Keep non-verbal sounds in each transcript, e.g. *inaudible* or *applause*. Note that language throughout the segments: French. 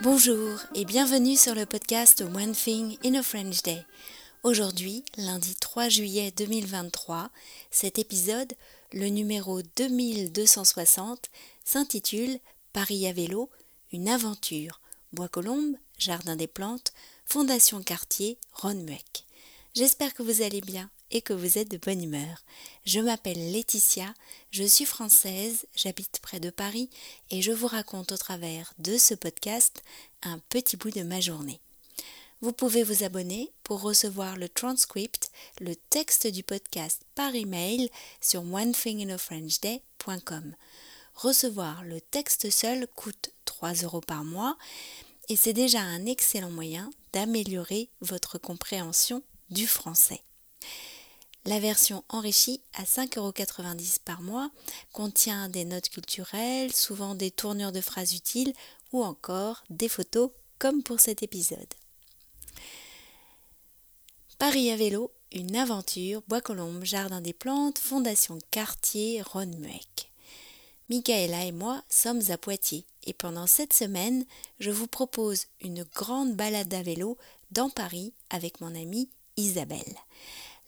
Bonjour et bienvenue sur le podcast One Thing in a French Day. Aujourd'hui, lundi 3 juillet 2023, cet épisode, le numéro 2260, s'intitule Paris à vélo, une aventure. Bois-Colombes, Jardin des Plantes, Fondation Quartier, Ronmuec. J'espère que vous allez bien et que vous êtes de bonne humeur. Je m'appelle Laetitia, je suis française, j'habite près de Paris et je vous raconte au travers de ce podcast un petit bout de ma journée. Vous pouvez vous abonner pour recevoir le transcript, le texte du podcast par email sur onethinginafrenchday.com. Recevoir le texte seul coûte 3 euros par mois et c'est déjà un excellent moyen d'améliorer votre compréhension du français. La version enrichie à 5,90€ par mois contient des notes culturelles, souvent des tournures de phrases utiles ou encore des photos comme pour cet épisode. Paris à vélo, une aventure, Bois-Colombes, Jardin des Plantes, Fondation Quartier, Ronmuec. Michaela et moi sommes à Poitiers et pendant cette semaine, je vous propose une grande balade à vélo dans Paris avec mon amie Isabelle.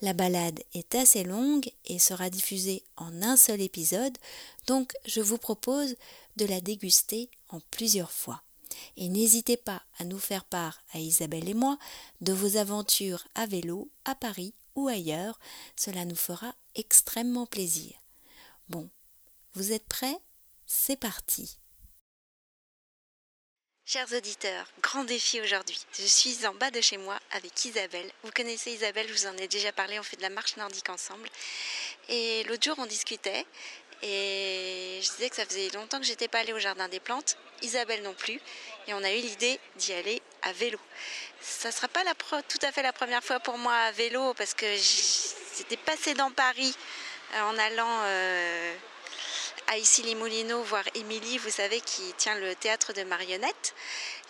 La balade est assez longue et sera diffusée en un seul épisode, donc je vous propose de la déguster en plusieurs fois. Et n'hésitez pas à nous faire part, à Isabelle et moi, de vos aventures à vélo à Paris ou ailleurs, cela nous fera extrêmement plaisir. Bon, vous êtes prêts? C'est parti Chers auditeurs, grand défi aujourd'hui. Je suis en bas de chez moi avec Isabelle. Vous connaissez Isabelle, je vous en ai déjà parlé, on fait de la marche nordique ensemble. Et l'autre jour, on discutait et je disais que ça faisait longtemps que j'étais pas allée au jardin des plantes, Isabelle non plus, et on a eu l'idée d'y aller à vélo. Ça sera pas la tout à fait la première fois pour moi à vélo parce que j'étais passée dans Paris euh, en allant euh, à Issy-les-Moulineaux voir Émilie, vous savez, qui tient le théâtre de marionnettes.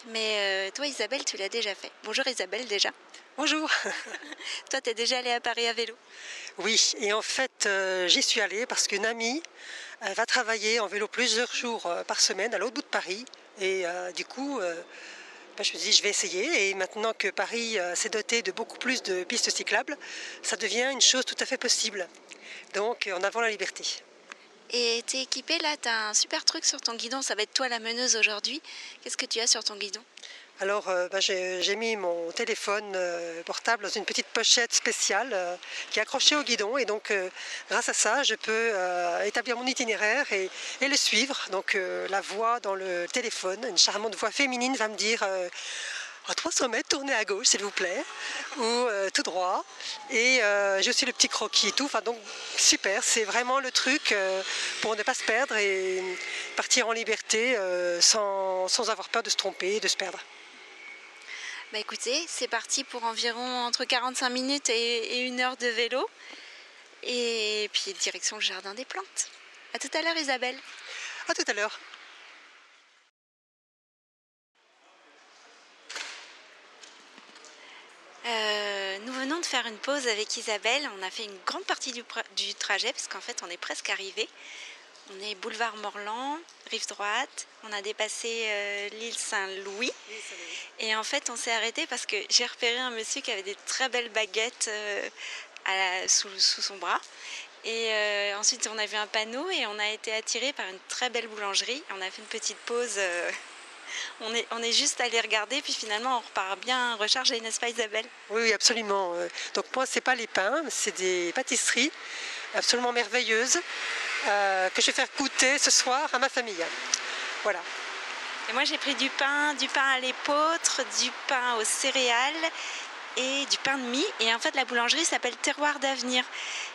Mais euh, toi, Isabelle, tu l'as déjà fait. Bonjour Isabelle, déjà. Bonjour. *laughs* toi, tu es déjà allée à Paris à vélo? Oui, et en fait, euh, j'y suis allée parce qu'une amie va travailler en vélo plusieurs jours euh, par semaine à l'autre bout de Paris. Et du coup, bah, je me suis dit, je vais essayer. Et maintenant que Paris s'est doté de beaucoup plus de pistes cyclables, ça devient une chose tout à fait possible. Donc, en avant la liberté. Et tu es équipé là, tu as un super truc sur ton guidon, ça va être toi la meneuse aujourd'hui. Qu'est-ce que tu as sur ton guidon? Alors, euh, bah, j'ai mis mon téléphone euh, portable dans une petite pochette spéciale euh, qui est accrochée au guidon. Et donc, grâce à ça, je peux établir mon itinéraire et le suivre. Donc, la voix dans le téléphone, une charmante voix féminine, va me dire à 300 mètres, tournez à gauche s'il vous plaît, ou euh, tout droit. Et euh, j'ai aussi le petit croquis et tout. Enfin, donc super, c'est vraiment le truc euh, pour ne pas se perdre et partir en liberté sans, avoir peur de se tromper et de se perdre. Bah écoutez, c'est parti pour environ entre 45 minutes et, et une heure de vélo. Et puis direction le jardin des plantes. À tout à l'heure Isabelle. À tout à l'heure. Euh, nous venons de faire une pause avec Isabelle. On a fait une grande partie du, trajet parce qu'en fait on est presque arrivé. On est boulevard Morland, rive droite. On a dépassé euh, l'île Saint-Louis. Et en fait on s'est arrêté parce que j'ai repéré un monsieur qui avait des très belles baguettes euh, sous, son bras. Et ensuite on a vu un panneau et on a été attiré par une très belle boulangerie. On a fait une petite pause on est, on est juste allé regarder, puis finalement on repart bien rechargé, n'est-ce pas Isabelle oui, absolument. Euh, donc moi, c'est pas les pains, c'est des pâtisseries absolument merveilleuses euh, que je vais faire goûter ce soir à ma famille. Voilà. Et moi, j'ai pris du pain, du pain à l'épeautre, du pain aux céréales et du pain de mie. Et en fait, la boulangerie s'appelle Terroir d'Avenir.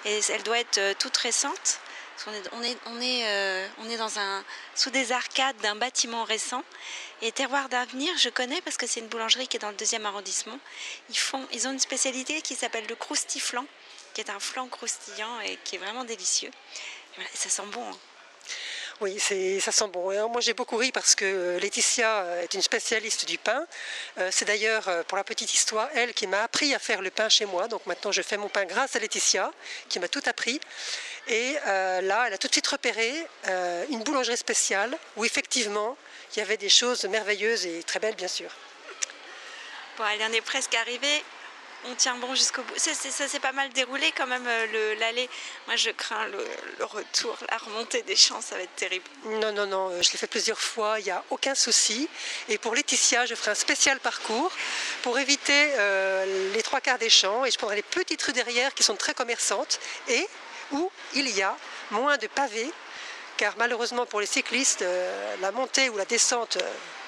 Et elle doit être euh, toute récente. On est, on est, on est, on est dans un, sous des arcades d'un bâtiment récent. Et Terroir d'Avenir, je connais parce que c'est une boulangerie qui est dans le deuxième arrondissement. Ils, font, ils ont une spécialité qui s'appelle le croustiflant, qui est un flan croustillant et qui est vraiment délicieux. ça sent bon. Hein. Oui, ça sent bon. moi, j'ai beaucoup ri parce que Laetitia est une spécialiste du pain. Euh, c'est d'ailleurs, euh, pour la petite histoire, elle qui m'a appris à faire le pain chez moi. Donc maintenant, je fais mon pain grâce à Laetitia, qui m'a tout appris. Et là, elle a tout de suite repéré une boulangerie spéciale où effectivement, il y avait des choses merveilleuses et très belles, bien sûr. Bon, elle en est presque arrivée on tient bon jusqu'au bout. Ça, s'est pas mal déroulé quand même, euh, l'allée. Moi, je crains le, retour, la remontée des champs, ça va être terrible. Non, non, non, euh, je l'ai fait plusieurs fois, il n'y a aucun souci. Et pour Laetitia, je ferai un spécial parcours pour éviter euh, les trois quarts des champs et je prendrai les petites rues derrière qui sont très commerçantes et où il y a moins de pavés car malheureusement pour les cyclistes, la montée ou la descente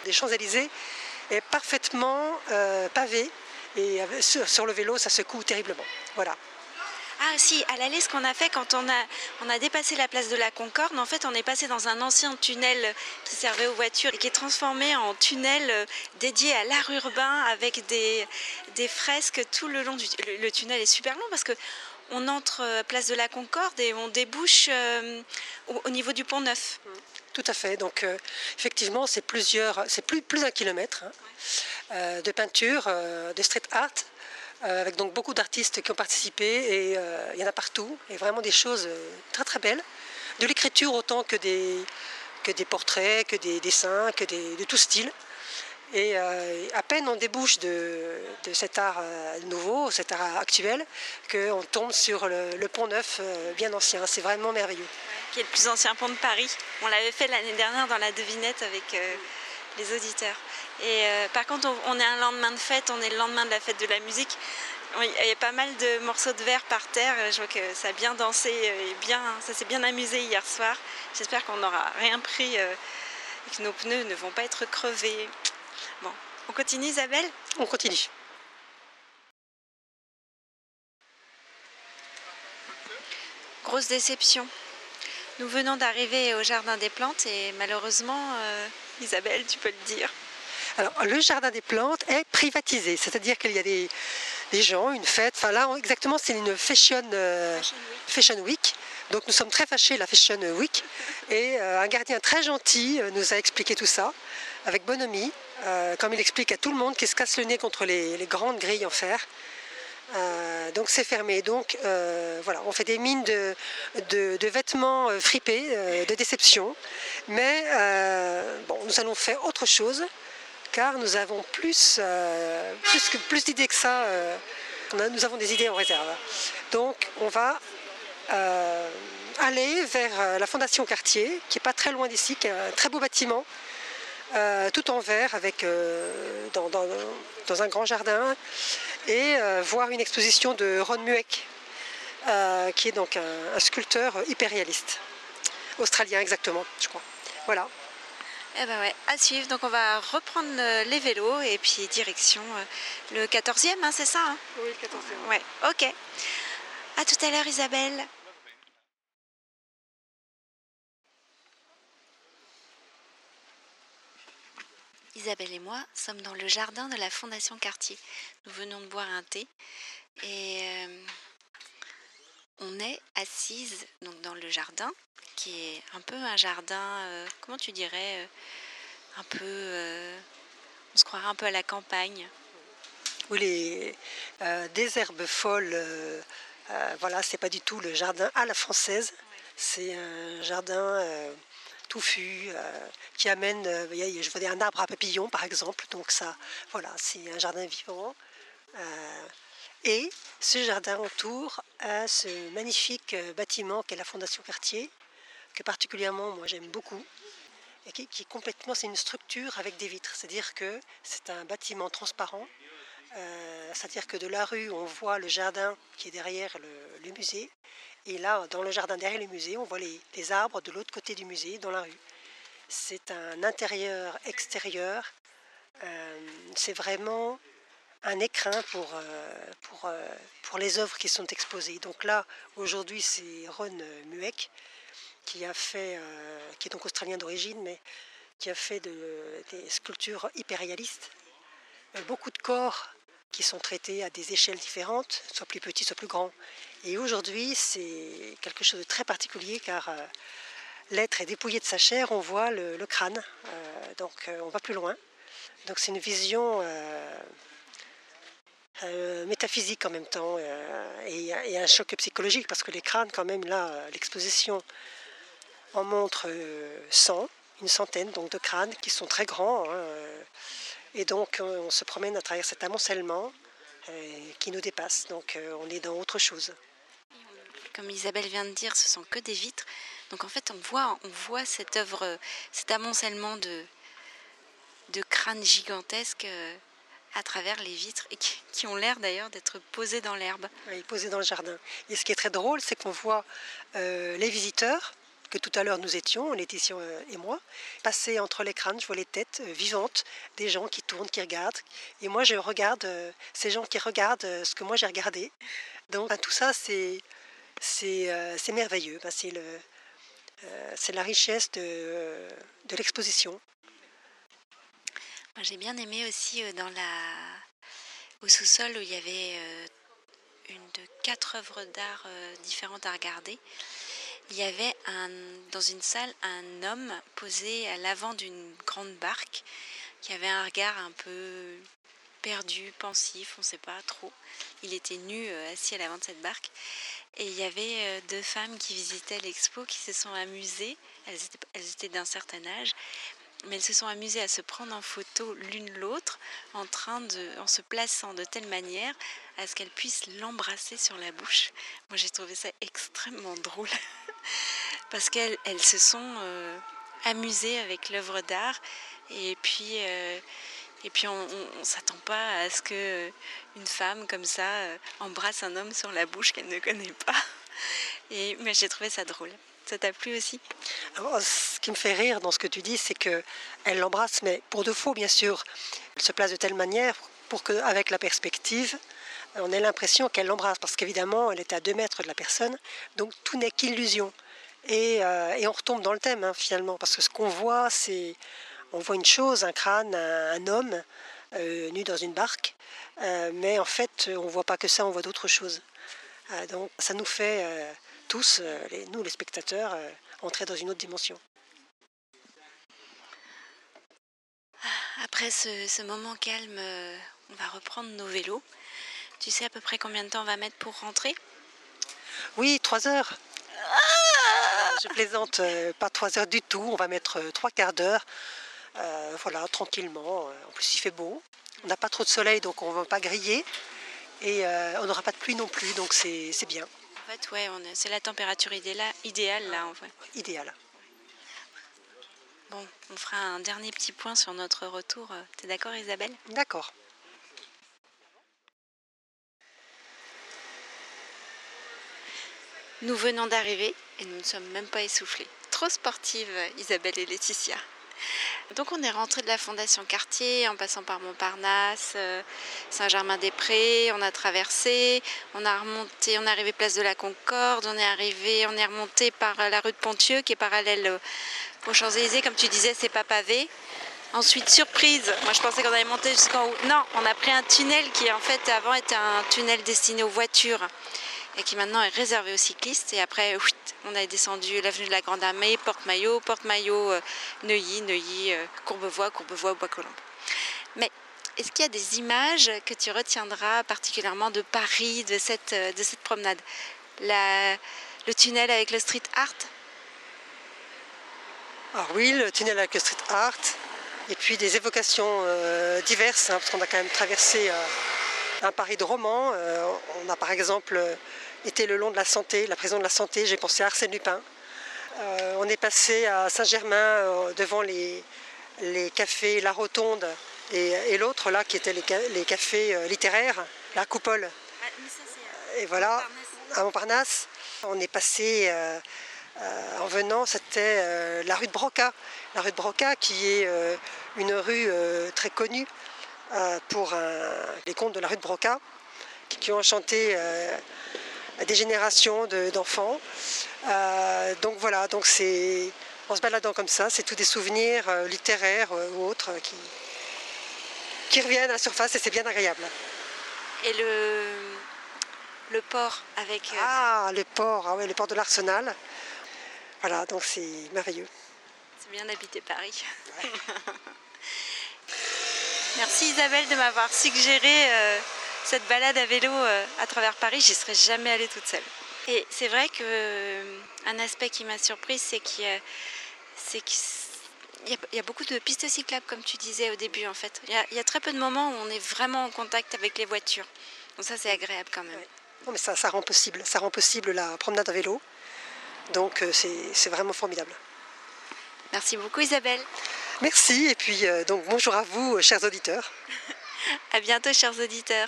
des Champs-Élysées est parfaitement pavée et sur, le vélo, ça secoue terriblement. Voilà. Ah si, à l'aller, ce qu'on a fait quand on a, on a dépassé la place de la Concorde, en fait on est passé dans un ancien tunnel qui servait aux voitures et qui est transformé en tunnel euh, dédié à l'art urbain avec des, des, fresques tout le long du le, le tunnel est super long parce que on entre euh, place de la Concorde et on débouche euh, au, niveau du pont Neuf. Tout à fait. Donc effectivement, c'est plusieurs, c'est plus d'un kilomètre. Hein. Euh, de peinture, euh, de street art, euh, avec donc beaucoup d'artistes qui ont participé et il y en a partout, et vraiment des choses très très belles, de l'écriture autant que des, que des portraits, que des dessins, que de tout style. Et à peine on débouche de, cet art nouveau, cet art actuel, qu'on tombe sur le, pont neuf bien ancien. C'est vraiment merveilleux. Qui est le plus ancien pont de Paris. On l'avait fait l'année dernière dans la devinette avec les auditeurs. Et euh, par contre, on, est un lendemain de fête, on est le lendemain de la fête de la musique. Il y a pas mal de morceaux de verre par terre. Je vois que ça a bien dansé et bien, ça s'est bien amusé hier soir. J'espère qu'on n'aura rien pris euh, et que nos pneus ne vont pas être crevés. Bon, on continue Isabelle? On continue. Grosse déception. Nous venons d'arriver au Jardin des Plantes et malheureusement, euh, Isabelle, tu peux le dire, alors, le jardin des plantes est privatisé, c'est-à-dire qu'il y a des, gens, une fête. Enfin, là, exactement, c'est une fashion, euh, fashion, week. Donc, nous sommes très fâchés, la Fashion Week. Et euh, un gardien très gentil nous a expliqué tout ça, avec bonhomie, comme il explique à tout le monde qui se casse le nez contre les, grandes grilles en fer. Donc c'est fermé. Donc voilà, on fait des mines de, vêtements fripés, de déception. Mais bon, nous allons faire autre chose car nous avons plus, euh, plus, d'idées que ça. Euh, nous avons des idées en réserve. Donc on va euh, aller vers la Fondation Cartier, qui n'est pas très loin d'ici, qui est un très beau bâtiment, tout en verre, avec, dans, un grand jardin, et voir une exposition de Ron Mueck, qui est donc un, un sculpteur hyper réaliste, australien exactement, je crois. Voilà. Eh ben ouais, à suivre. Donc on va reprendre euh, les vélos et puis direction euh, le 14e, hein, c'est ça hein? Oui, le 14e. Ouais, ok. À tout à l'heure Isabelle. Isabelle et moi sommes dans le jardin de la Fondation Cartier. Nous venons de boire un thé et euh, on est assise donc dans le jardin qui est un peu un jardin, euh, comment tu dirais, euh, un peu, on se croirait un peu à la campagne. Oui, les, des herbes folles, voilà, c'est pas du tout le jardin à la française, c'est un jardin touffu qui amène, je vois un arbre à papillons par exemple, donc ça, voilà, c'est un jardin vivant. Et ce jardin entoure ce magnifique bâtiment qu'est la Fondation Cartier, que particulièrement moi j'aime beaucoup, et qui, est complètement, c'est une structure avec des vitres, c'est-à-dire que c'est un bâtiment transparent, euh, c'est-à-dire que de la rue on voit le jardin qui est derrière le, musée, et là dans le jardin derrière le musée on voit les, arbres de l'autre côté du musée dans la rue. C'est un intérieur-extérieur, euh, c'est vraiment un écrin pour, euh, pour, les œuvres qui sont exposées. Donc là, aujourd'hui, c'est Ron Mueck qui a fait, qui est donc australien d'origine, mais qui a fait des sculptures hyper réalistes. Beaucoup de corps qui sont traités à des échelles différentes, soit plus petits, soit plus grands. Et aujourd'hui, c'est quelque chose de très particulier car euh, l'être est dépouillé de sa chair, on voit le, crâne, donc on va plus loin. Donc c'est une vision métaphysique en même temps et, et, un choc psychologique parce que les crânes, quand même, là, l'exposition en montre 100, une centaine donc, de crânes qui sont très grands. Hein, et donc, on se promène à travers cet amoncellement qui nous dépasse. Donc, on est dans autre chose. Comme Isabelle vient de dire, ce sont que des vitres. Donc en fait, on voit, on voit cette œuvre, cet amoncellement de, de crânes gigantesques euh, à travers les vitres et qui, ont l'air d'ailleurs d'être posés dans l'herbe. Oui, posés dans le jardin. Et ce qui est très drôle, c'est qu'on voit euh, les visiteurs, que tout à l'heure nous étions, Laetitia euh, et moi, passer entre les crânes, je vois les têtes vivantes des gens qui tournent, qui regardent. Et moi, je regarde ces gens qui regardent ce que moi j'ai regardé. Donc tout ça, c'est c'est merveilleux. c'est le, euh, la richesse de, l'exposition. J'ai bien aimé aussi euh, dans la, au sous-sol où il y avait euh, une de quatre œuvres d'art différentes à regarder. Il y avait dans une salle un homme posé à l'avant d'une grande barque qui avait un regard un peu perdu, pensif, on ne sait pas trop. Il était nu, assis à l'avant de cette barque. Et il y avait euh, deux femmes qui visitaient l'expo qui se sont amusées. Elles étaient, d'un certain âge, mais elles se sont amusées à se prendre en photo l'une l'autre en, en se plaçant de telle manière à ce qu'elles puissent l'embrasser sur la bouche. Moi j'ai trouvé ça extrêmement drôle *laughs* parce qu'elles elles se sont euh, amusées avec l'œuvre d'art et puis euh, et puis on ne s'attend pas à ce que une femme comme ça euh, embrasse un homme sur la bouche qu'elle ne connaît pas. *laughs* Et, mais j'ai trouvé ça drôle. Ça t'a plu aussi? Ce qui me fait rire dans ce que tu dis, c'est qu'elle l'embrasse, mais pour de faux, bien sûr. Elle se place de telle manière pour qu'avec la perspective, on ait l'impression qu'elle l'embrasse, parce qu'évidemment, elle est à deux mètres de la personne, donc tout n'est qu'illusion. Et, euh, on retombe dans le thème, hein, finalement, parce que ce qu'on voit, c'est on voit une chose, un crâne, un, homme euh, nu dans une barque, euh, mais en fait, on ne voit pas que ça, on voit d'autres choses. Donc ça nous fait tous, nous les spectateurs, entrer dans une autre dimension. Après ce, moment calme, on va reprendre nos vélos. Tu sais à peu près combien de temps on va mettre pour rentrer? Oui, trois heures. Ah je plaisante, pas trois heures du tout. On va mettre trois quarts d'heure euh, voilà, tranquillement. En plus, il fait beau. On n'a pas trop de soleil, donc on ne va pas griller. Et euh, on n'aura pas de pluie non plus, donc c'est bien. En fait, ouais, c'est la température idéale, idéale là, en fait. Idéal. Bon, on fera un dernier petit point sur notre retour. T'es d'accord, Isabelle? D'accord. Nous venons d'arriver et nous ne sommes même pas essoufflés. Trop sportives, Isabelle et Laetitia. Donc on est rentré de la Fondation Cartier en passant par Montparnasse, euh, Saint-Germain-des-Prés, on a traversé, on a remonté, on est arrivé place de la Concorde, on est arrivé, on est remonté par la rue de Pontieux qui est parallèle aux Champs-Élysées, comme tu disais, c'est pas pavé. Ensuite, surprise, moi je pensais qu'on allait monter jusqu'en haut. Non, on a pris un tunnel qui en fait avant était un tunnel destiné aux voitures et qui maintenant est réservé aux cyclistes. Et après, on a descendu l'avenue de la Grande Armée, Porte-Maillot, Porte-Maillot, euh, Neuilly, Neuilly, euh, Courbevoie, Courbevoie, Bois-Colombes. Mais est-ce qu'il y a des images que tu retiendras particulièrement de Paris, de cette, euh, de cette promenade? Le tunnel avec le street art? Ah oui, le tunnel avec le street art. Et puis des évocations diverses, hein, parce qu'on a quand même traversé un Paris de romans. on a par exemple était le long de la santé, la prison de la santé, j'ai pensé à Arsène Lupin. Euh, on est passé à Saint-Germain euh, devant les, les, cafés La Rotonde et, l'autre là qui étaient les, cafés euh, littéraires, la Coupole. et voilà, à Montparnasse. On est passé en venant, c'était la rue de Broca. La rue de Broca qui est une rue très connue pour les contes de la rue de Broca qui ont chanté des générations d'enfants. Euh, donc voilà, donc c'est en se baladant comme ça, c'est tous des souvenirs euh, littéraires euh, ou autres qui, qui reviennent à la surface et c'est bien agréable. Et le, le port avec. Ah, le port, ah ouais, le port de l'Arsenal. Voilà, donc c'est merveilleux. C'est bien d'habiter Paris. *laughs* Merci Isabelle de m'avoir suggéré cette balade à vélo à travers Paris, j'y serais jamais allée toute seule. Et c'est vrai qu'un aspect qui m'a surprise, c'est qu'il y a, y, a, beaucoup de pistes cyclables, comme tu disais au début, en fait. Il y, a, très peu de moments où on est vraiment en contact avec les voitures. Donc ça, c'est agréable quand même. mais ça, ça rend possible. Ça rend possible la promenade à vélo. Donc c'est vraiment formidable. Merci beaucoup Isabelle. Merci et puis euh, donc bonjour à vous chers auditeurs. *laughs* à bientôt chers auditeurs.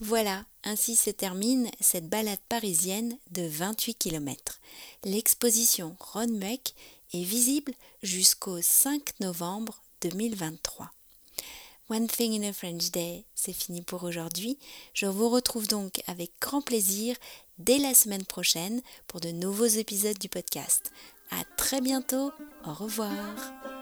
Voilà, ainsi se termine cette balade parisienne de 28 km. L'exposition Ronmuec est visible jusqu'au 5 novembre 2023. One Thing in a French Day, c'est fini pour aujourd'hui. Je vous retrouve donc avec grand plaisir dès la semaine prochaine pour de nouveaux épisodes du podcast. À très bientôt. Au revoir.